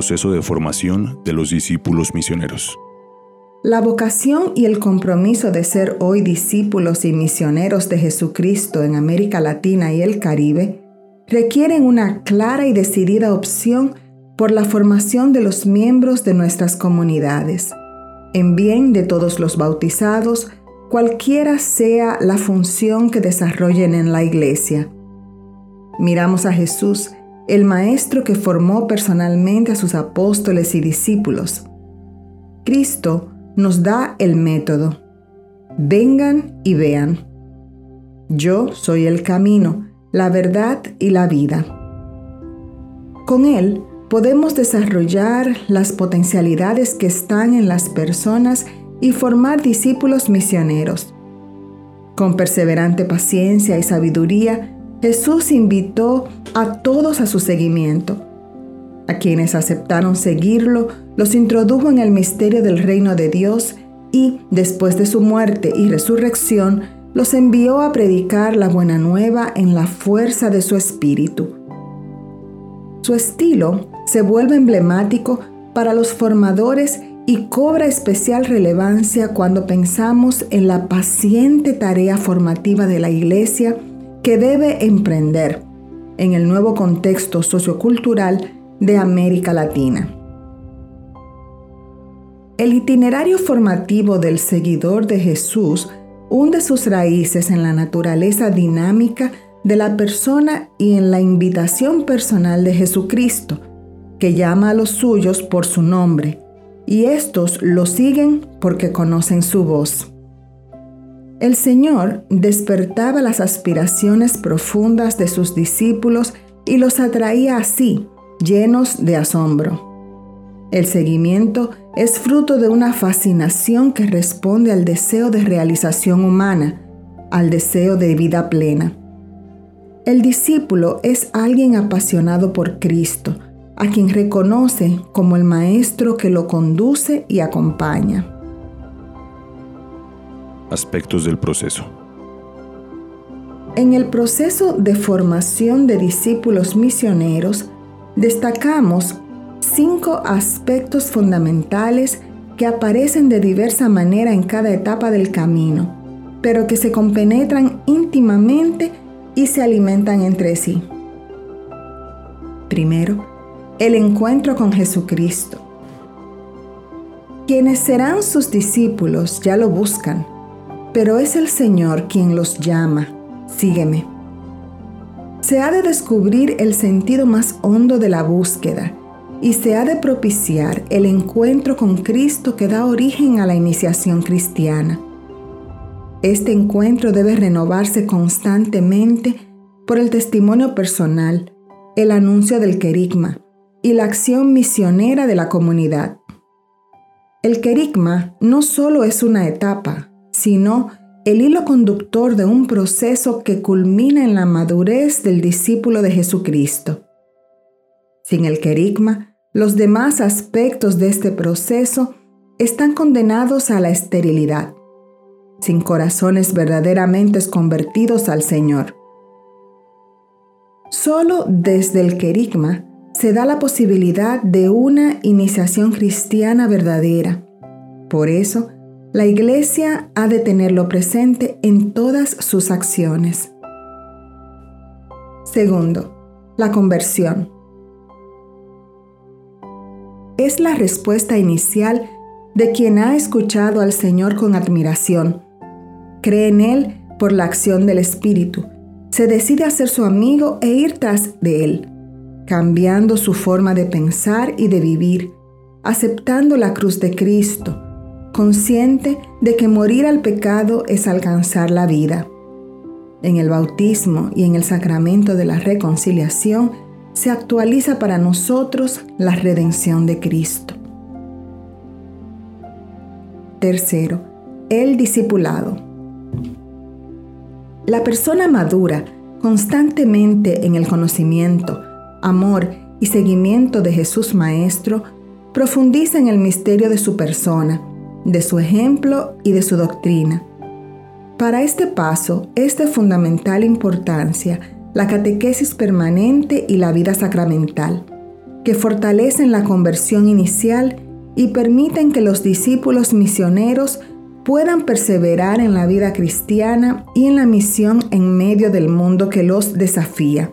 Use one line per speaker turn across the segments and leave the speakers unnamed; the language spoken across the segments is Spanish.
proceso de formación de los discípulos misioneros.
La vocación y el compromiso de ser hoy discípulos y misioneros de Jesucristo en América Latina y el Caribe requieren una clara y decidida opción por la formación de los miembros de nuestras comunidades, en bien de todos los bautizados, cualquiera sea la función que desarrollen en la iglesia. Miramos a Jesús, el Maestro que formó personalmente a sus apóstoles y discípulos. Cristo nos da el método. Vengan y vean. Yo soy el camino, la verdad y la vida. Con Él podemos desarrollar las potencialidades que están en las personas y formar discípulos misioneros. Con perseverante paciencia y sabiduría, Jesús invitó a todos a su seguimiento. A quienes aceptaron seguirlo, los introdujo en el misterio del reino de Dios y, después de su muerte y resurrección, los envió a predicar la buena nueva en la fuerza de su espíritu. Su estilo se vuelve emblemático para los formadores y cobra especial relevancia cuando pensamos en la paciente tarea formativa de la Iglesia que debe emprender en el nuevo contexto sociocultural de América Latina. El itinerario formativo del seguidor de Jesús hunde sus raíces en la naturaleza dinámica de la persona y en la invitación personal de Jesucristo, que llama a los suyos por su nombre, y estos lo siguen porque conocen su voz. El Señor despertaba las aspiraciones profundas de sus discípulos y los atraía así, llenos de asombro. El seguimiento es fruto de una fascinación que responde al deseo de realización humana, al deseo de vida plena. El discípulo es alguien apasionado por Cristo, a quien reconoce como el Maestro que lo conduce y acompaña.
Aspectos del proceso.
En el proceso de formación de discípulos misioneros, destacamos cinco aspectos fundamentales que aparecen de diversa manera en cada etapa del camino, pero que se compenetran íntimamente y se alimentan entre sí. Primero, el encuentro con Jesucristo. Quienes serán sus discípulos ya lo buscan, pero es el Señor quien los llama, sígueme. Se ha de descubrir el sentido más hondo de la búsqueda y se ha de propiciar el encuentro con Cristo que da origen a la iniciación cristiana. Este encuentro debe renovarse constantemente por el testimonio personal, el anuncio del querigma, y la acción misionera de la comunidad. El querigma no solo es una etapa, sino el hilo conductor de un proceso que culmina en la madurez del discípulo de Jesucristo. Sin el querigma, los demás aspectos de este proceso están condenados a la esterilidad, sin corazones verdaderamente convertidos al Señor. Solo desde el querigma se da la posibilidad de una iniciación cristiana verdadera. Por eso, la Iglesia ha de tenerlo presente en todas sus acciones. Segundo, la conversión. Es la respuesta inicial de quien ha escuchado al Señor con admiración. Cree en Él por la acción del Espíritu. Se decide a ser su amigo e ir tras de Él cambiando su forma de pensar y de vivir, aceptando la cruz de Cristo, consciente de que morir al pecado es alcanzar la vida. En el bautismo y en el sacramento de la reconciliación se actualiza para nosotros la redención de Cristo. Tercero, el discipulado. La persona madura constantemente en el conocimiento, amor y seguimiento de Jesús Maestro, profundiza en el misterio de su persona, de su ejemplo y de su doctrina. Para este paso es de fundamental importancia la catequesis permanente y la vida sacramental. que fortalecen la conversión inicial y permiten que los discípulos misioneros puedan perseverar en la vida cristiana y en la misión en medio del mundo que los desafía.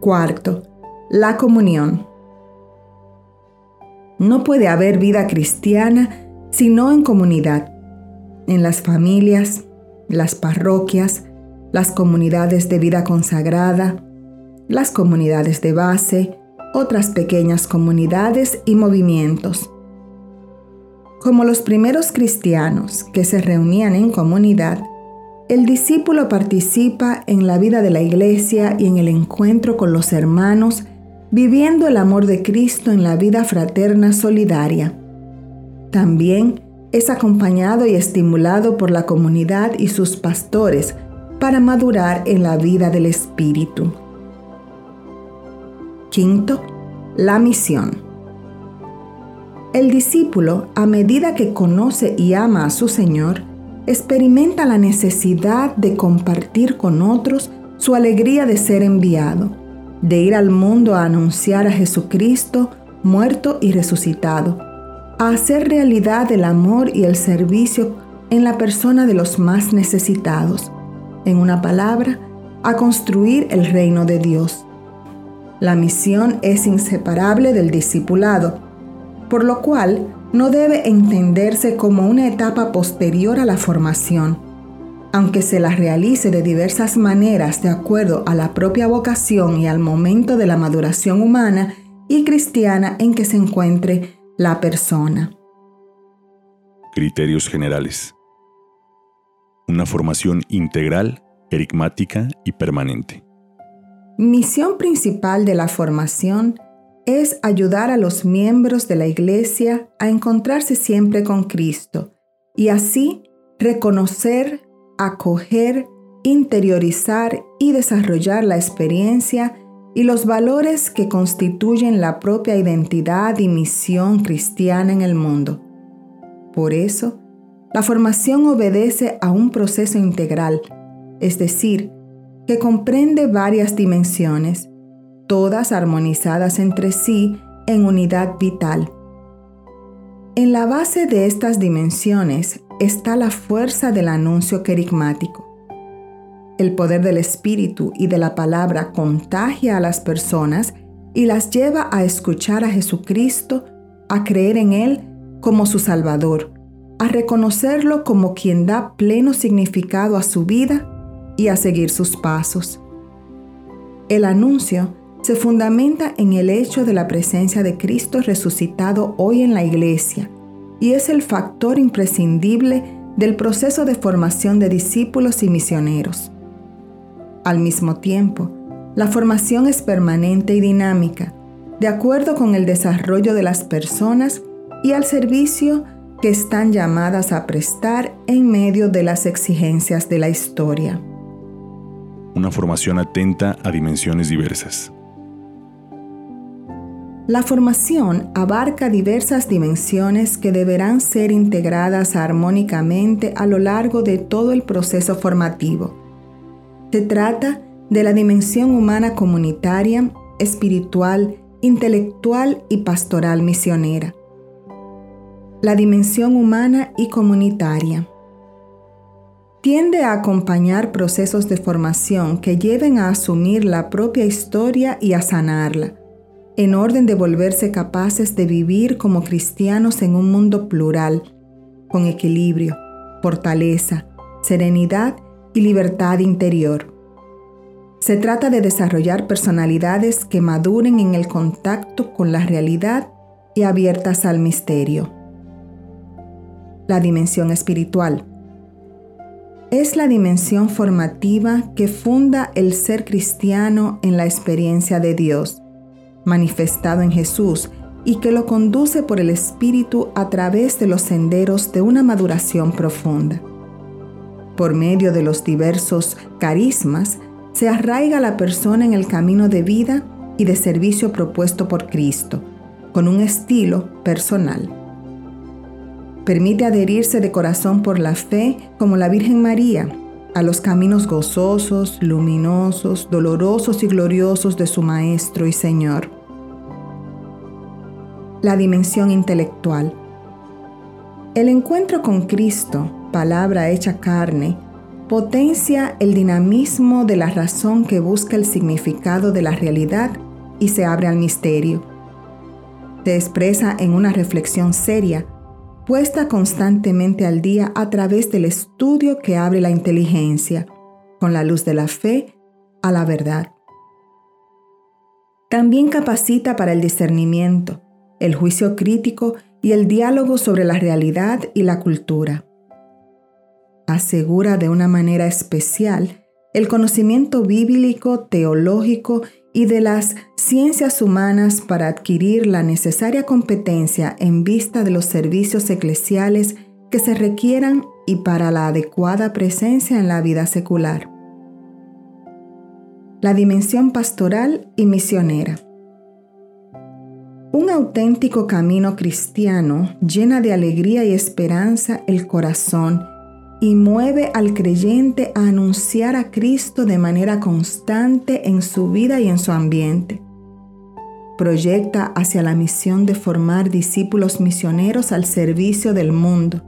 Cuarto, la comunión. No puede haber vida cristiana sino en comunidad, en las familias, las parroquias, las comunidades de vida consagrada, las comunidades de base, otras pequeñas comunidades y movimientos. Como los primeros cristianos que se reunían en comunidad, el discípulo participa en la vida de la iglesia y en el encuentro con los hermanos, viviendo el amor de Cristo en la vida fraterna solidaria. También es acompañado y estimulado por la comunidad y sus pastores para madurar en la vida del Espíritu. Quinto, la misión. El discípulo, a medida que conoce y ama a su Señor, experimenta la necesidad de compartir con otros su alegría de ser enviado, de ir al mundo a anunciar a Jesucristo muerto y resucitado, a hacer realidad el amor y el servicio en la persona de los más necesitados, en una palabra, a construir el reino de Dios. La misión es inseparable del discipulado, por lo cual no debe entenderse como una etapa posterior a la formación, aunque se la realice de diversas maneras de acuerdo a la propia vocación y al momento de la maduración humana y cristiana en que se encuentre la persona.
Criterios generales. Una formación integral, erigmática y permanente.
Misión principal de la formación es ayudar a los miembros de la Iglesia a encontrarse siempre con Cristo y así reconocer, acoger, interiorizar y desarrollar la experiencia y los valores que constituyen la propia identidad y misión cristiana en el mundo. Por eso, la formación obedece a un proceso integral, es decir, que comprende varias dimensiones, todas armonizadas entre sí en unidad vital. En la base de estas dimensiones está la fuerza del anuncio querigmático. El poder del Espíritu y de la palabra contagia a las personas y las lleva a escuchar a Jesucristo, a creer en Él como su Salvador, a reconocerlo como quien da pleno significado a su vida y a seguir sus pasos. El anuncio se fundamenta en el hecho de la presencia de Cristo resucitado hoy en la iglesia y es el factor imprescindible del proceso de formación de discípulos y misioneros. Al mismo tiempo, la formación es permanente y dinámica, de acuerdo con el desarrollo de las personas y al servicio que están llamadas a prestar en medio de las exigencias de la historia.
Una formación atenta a dimensiones diversas.
La formación abarca diversas dimensiones que deberán ser integradas armónicamente a lo largo de todo el proceso formativo. Se trata de la dimensión humana comunitaria, espiritual, intelectual y pastoral misionera. La dimensión humana y comunitaria tiende a acompañar procesos de formación que lleven a asumir la propia historia y a sanarla en orden de volverse capaces de vivir como cristianos en un mundo plural, con equilibrio, fortaleza, serenidad y libertad interior. Se trata de desarrollar personalidades que maduren en el contacto con la realidad y abiertas al misterio. La dimensión espiritual. Es la dimensión formativa que funda el ser cristiano en la experiencia de Dios manifestado en Jesús y que lo conduce por el Espíritu a través de los senderos de una maduración profunda. Por medio de los diversos carismas, se arraiga la persona en el camino de vida y de servicio propuesto por Cristo, con un estilo personal. Permite adherirse de corazón por la fe como la Virgen María, a los caminos gozosos, luminosos, dolorosos y gloriosos de su Maestro y Señor. La dimensión intelectual. El encuentro con Cristo, palabra hecha carne, potencia el dinamismo de la razón que busca el significado de la realidad y se abre al misterio. Se expresa en una reflexión seria, puesta constantemente al día a través del estudio que abre la inteligencia, con la luz de la fe, a la verdad. También capacita para el discernimiento, el juicio crítico y el diálogo sobre la realidad y la cultura asegura de una manera especial el conocimiento bíblico, teológico y de las ciencias humanas para adquirir la necesaria competencia en vista de los servicios eclesiales que se requieran y para la adecuada presencia en la vida secular. La dimensión pastoral y misionera. Auténtico camino cristiano llena de alegría y esperanza el corazón y mueve al creyente a anunciar a Cristo de manera constante en su vida y en su ambiente. Proyecta hacia la misión de formar discípulos misioneros al servicio del mundo.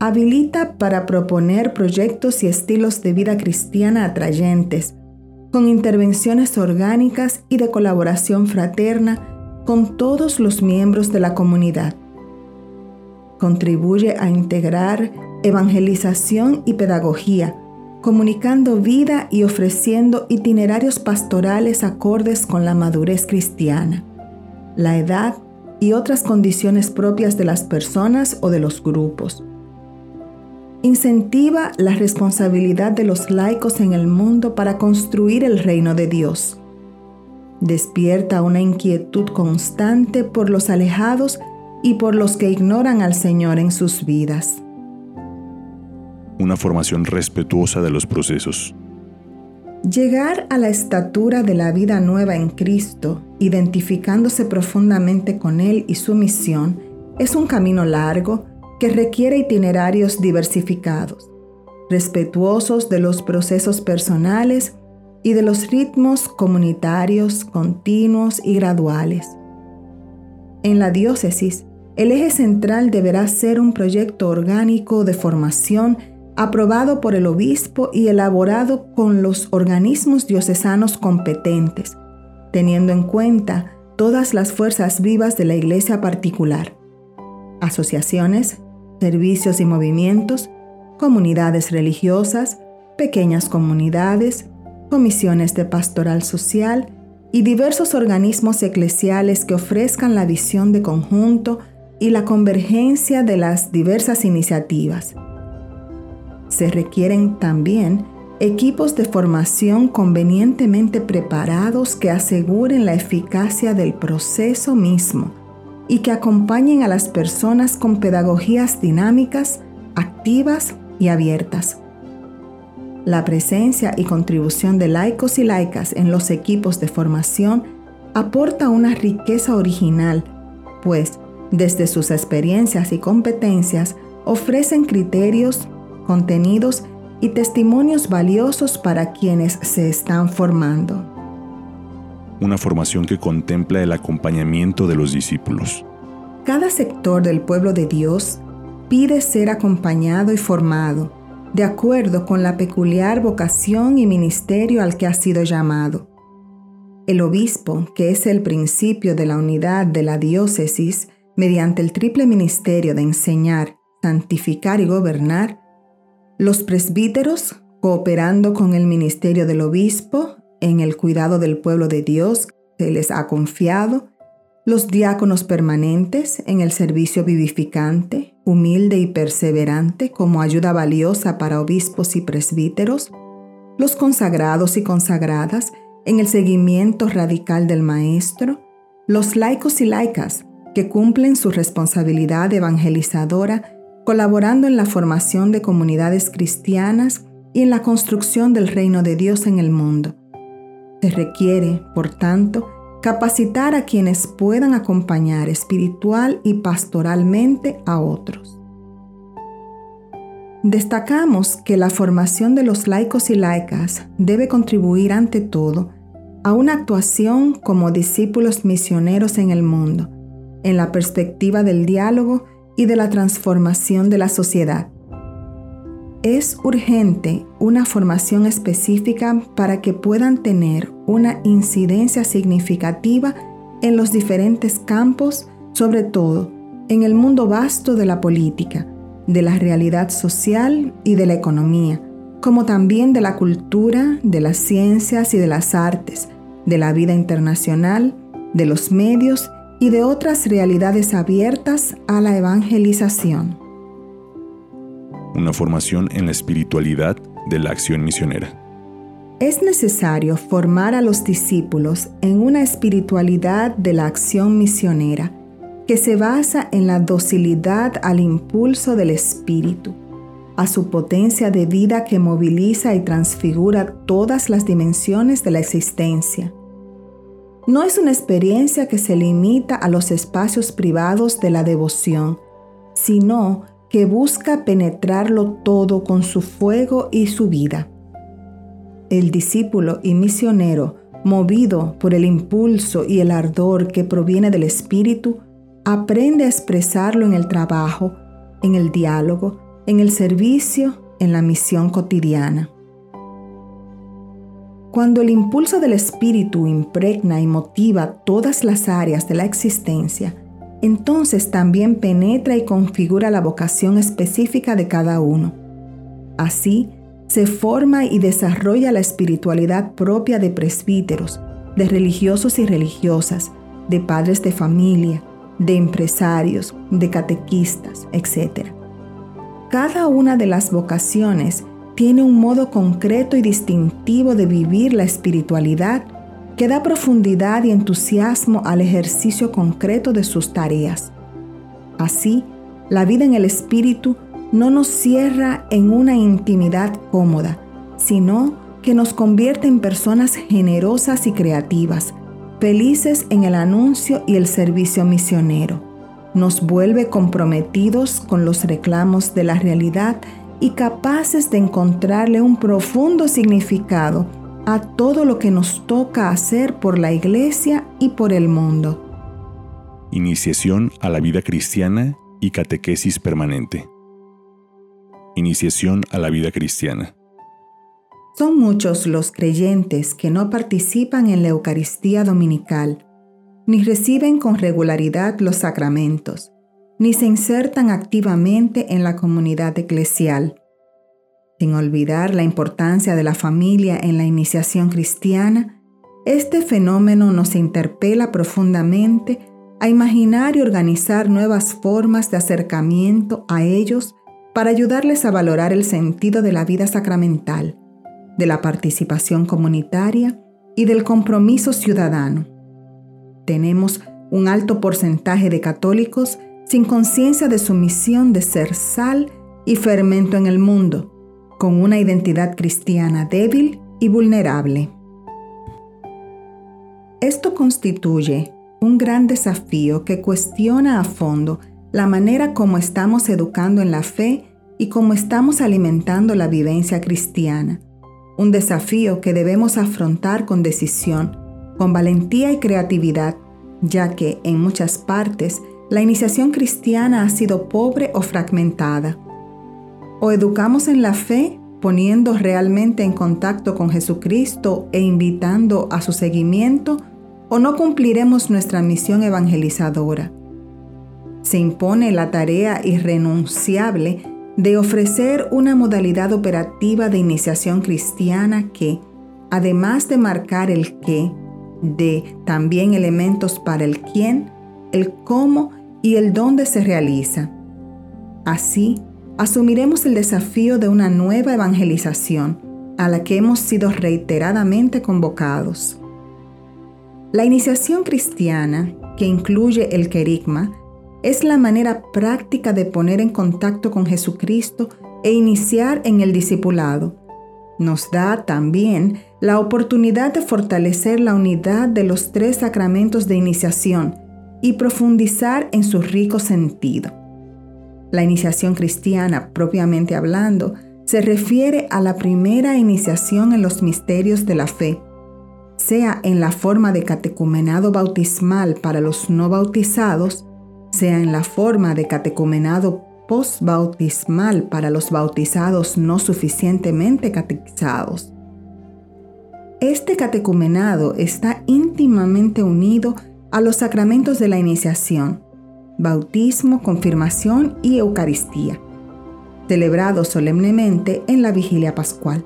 Habilita para proponer proyectos y estilos de vida cristiana atrayentes, con intervenciones orgánicas y de colaboración fraterna con todos los miembros de la comunidad. Contribuye a integrar evangelización y pedagogía, comunicando vida y ofreciendo itinerarios pastorales acordes con la madurez cristiana, la edad y otras condiciones propias de las personas o de los grupos. Incentiva la responsabilidad de los laicos en el mundo para construir el reino de Dios. Despierta una inquietud constante por los alejados y por los que ignoran al Señor en sus vidas
una formación respetuosa de los procesos.
Llegar a la estatura de la vida nueva en Cristo, identificándose profundamente con Él y su misión, es un camino largo que requiere itinerarios diversificados, respetuosos de los procesos personales y de los ritmos comunitarios continuos y graduales. En la diócesis, el eje central deberá ser un proyecto orgánico de formación aprobado por el obispo y elaborado con los organismos diocesanos competentes, teniendo en cuenta todas las fuerzas vivas de la iglesia particular, asociaciones, servicios y movimientos, comunidades religiosas, pequeñas comunidades, comisiones de pastoral social y diversos organismos eclesiales que ofrezcan la visión de conjunto y la convergencia de las diversas iniciativas se requieren también equipos de formación convenientemente preparados que aseguren la eficacia del proceso mismo y que acompañen a las personas con pedagogías dinámicas, activas y abiertas. La presencia y contribución de laicos y laicas en los equipos de formación aporta una riqueza original, pues desde sus experiencias y competencias ofrecen criterios contenidos y testimonios valiosos para quienes se están formando.
Una formación que contempla el acompañamiento de los discípulos.
Cada sector del pueblo de Dios pide ser acompañado y formado de acuerdo con la peculiar vocación y ministerio al que ha sido llamado. El obispo, que es el principio de la unidad de la diócesis, mediante el triple ministerio de enseñar, santificar y gobernar, los presbíteros, cooperando con el ministerio del obispo en el cuidado del pueblo de Dios que les ha confiado, los diáconos permanentes en el servicio vivificante, humilde y perseverante como ayuda valiosa para obispos y presbíteros, los consagrados y consagradas en el seguimiento radical del Maestro, los laicos y laicas que cumplen su responsabilidad evangelizadora colaborando en la formación de comunidades cristianas y en la construcción del reino de Dios en el mundo. Se requiere, por tanto, capacitar a quienes puedan acompañar espiritual y pastoralmente a otros. Destacamos que la formación de los laicos y laicas debe contribuir ante todo a una actuación como discípulos misioneros en el mundo, en la perspectiva del diálogo y de la transformación de la sociedad. Es urgente una formación específica para que puedan tener una incidencia significativa en los diferentes campos, sobre todo en el mundo vasto de la política, de la realidad social y de la economía, como también de la cultura, de las ciencias y de las artes, de la vida internacional, de los medios y de otras realidades abiertas a la evangelización.
Una formación en la espiritualidad de la acción misionera.
Es necesario formar a los discípulos en una espiritualidad de la acción misionera que se basa en la docilidad al impulso del Espíritu, a su potencia de vida que moviliza y transfigura todas las dimensiones de la existencia. No es una experiencia que se limita a los espacios privados de la devoción, sino que busca penetrarlo todo con su fuego y su vida. El discípulo y misionero, movido por el impulso y el ardor que proviene del Espíritu, Aprende a expresarlo en el trabajo, en el diálogo, en el servicio, en la misión cotidiana. Cuando el impulso del espíritu impregna y motiva todas las áreas de la existencia, entonces también penetra y configura la vocación específica de cada uno. Así, se forma y desarrolla la espiritualidad propia de presbíteros, de religiosos y religiosas, de padres de familia, de empresarios, de catequistas, etc. Cada una de las vocaciones tiene un modo concreto y distintivo de vivir la espiritualidad que da profundidad y entusiasmo al ejercicio concreto de sus tareas. Así, la vida en el espíritu no nos cierra en una intimidad cómoda, sino que nos convierte en personas generosas y creativas, felices en el anuncio y el servicio misionero. Nos vuelve comprometidos con los reclamos de la realidad y capaces de encontrarle un profundo significado a todo lo que nos toca hacer por la iglesia y por el mundo.
Iniciación a la vida cristiana y catequesis permanente. Iniciación a la vida cristiana.
Son muchos los creyentes que no participan en la Eucaristía Dominical, ni reciben con regularidad los sacramentos, ni se insertan activamente en la comunidad eclesial. Sin olvidar la importancia de la familia en la iniciación cristiana, este fenómeno nos interpela profundamente a imaginar y organizar nuevas formas de acercamiento a ellos para ayudarles a valorar el sentido de la vida sacramental de la participación comunitaria y del compromiso ciudadano. Tenemos un alto porcentaje de católicos sin conciencia de su misión de ser sal y fermento en el mundo, con una identidad cristiana débil y vulnerable. Esto constituye un gran desafío que cuestiona a fondo la manera como estamos educando en la fe y cómo estamos alimentando la vivencia cristiana un desafío que debemos afrontar con decisión, con valentía y creatividad, ya que en muchas partes la iniciación cristiana ha sido pobre o fragmentada. O educamos en la fe poniendo realmente en contacto con Jesucristo e invitando a su seguimiento, o no cumpliremos nuestra misión evangelizadora. Se impone la tarea irrenunciable de ofrecer una modalidad operativa de iniciación cristiana que, además de marcar el qué, de también elementos para el quién, el cómo y el dónde se realiza. Así, asumiremos el desafío de una nueva evangelización a la que hemos sido reiteradamente convocados. La iniciación cristiana, que incluye el querigma, es la manera práctica de poner en contacto con Jesucristo e iniciar en el discipulado. Nos da también la oportunidad de fortalecer la unidad de los tres sacramentos de iniciación y profundizar en su rico sentido. La iniciación cristiana, propiamente hablando, se refiere a la primera iniciación en los misterios de la fe, sea en la forma de catecumenado bautismal para los no bautizados, sea en la forma de catecumenado postbautismal para los bautizados no suficientemente catequizados. Este catecumenado está íntimamente unido a los sacramentos de la iniciación, bautismo, confirmación y Eucaristía, celebrados solemnemente en la vigilia pascual.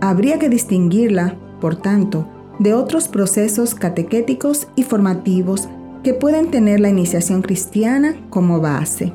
Habría que distinguirla, por tanto, de otros procesos catequéticos y formativos que pueden tener la iniciación cristiana como base.